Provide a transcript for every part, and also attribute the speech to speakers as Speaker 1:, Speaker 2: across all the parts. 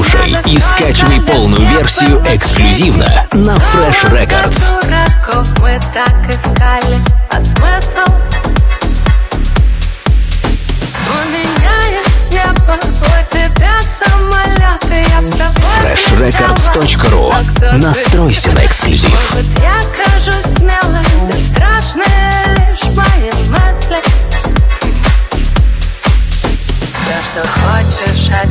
Speaker 1: и скачивай полную версию эксклюзивно на Fresh Records.
Speaker 2: Дураков мы так искали, а смысл? У меня есть небо, у тебя самолет, и я с тобой
Speaker 1: FreshRecords.ru.
Speaker 2: А
Speaker 1: Настройся на эксклюзив.
Speaker 2: Может, я кажусь смелой, бесстрашные лишь мои мысли. Все, что хочешь от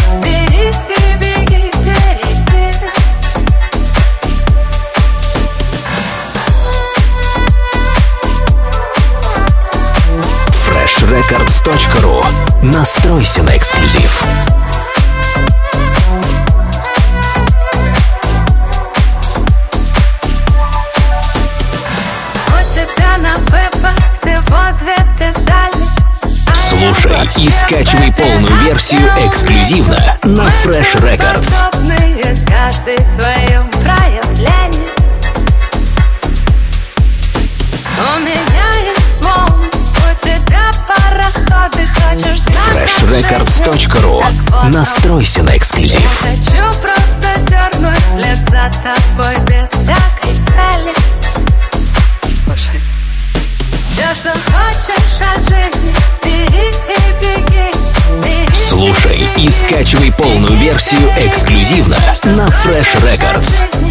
Speaker 1: FreshRecords.ru. Настройся на эксклюзив.
Speaker 2: Педали.
Speaker 1: Слушай и скачивай полную версию эксклюзивно на Fresh Records.
Speaker 2: Каждый в своем вот,
Speaker 1: Настройся на эксклюзив.
Speaker 2: Я хочу просто дернуть след за тобой без всякой цели. Слушай. Все, что хочешь от жизни, бери и беги.
Speaker 1: Слушай и скачивай полную версию эксклюзивно на Fresh Records.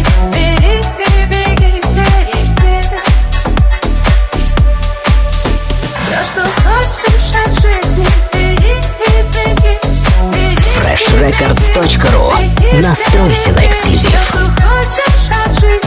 Speaker 2: Настройся на эксклюзив. Хочешь от жизни.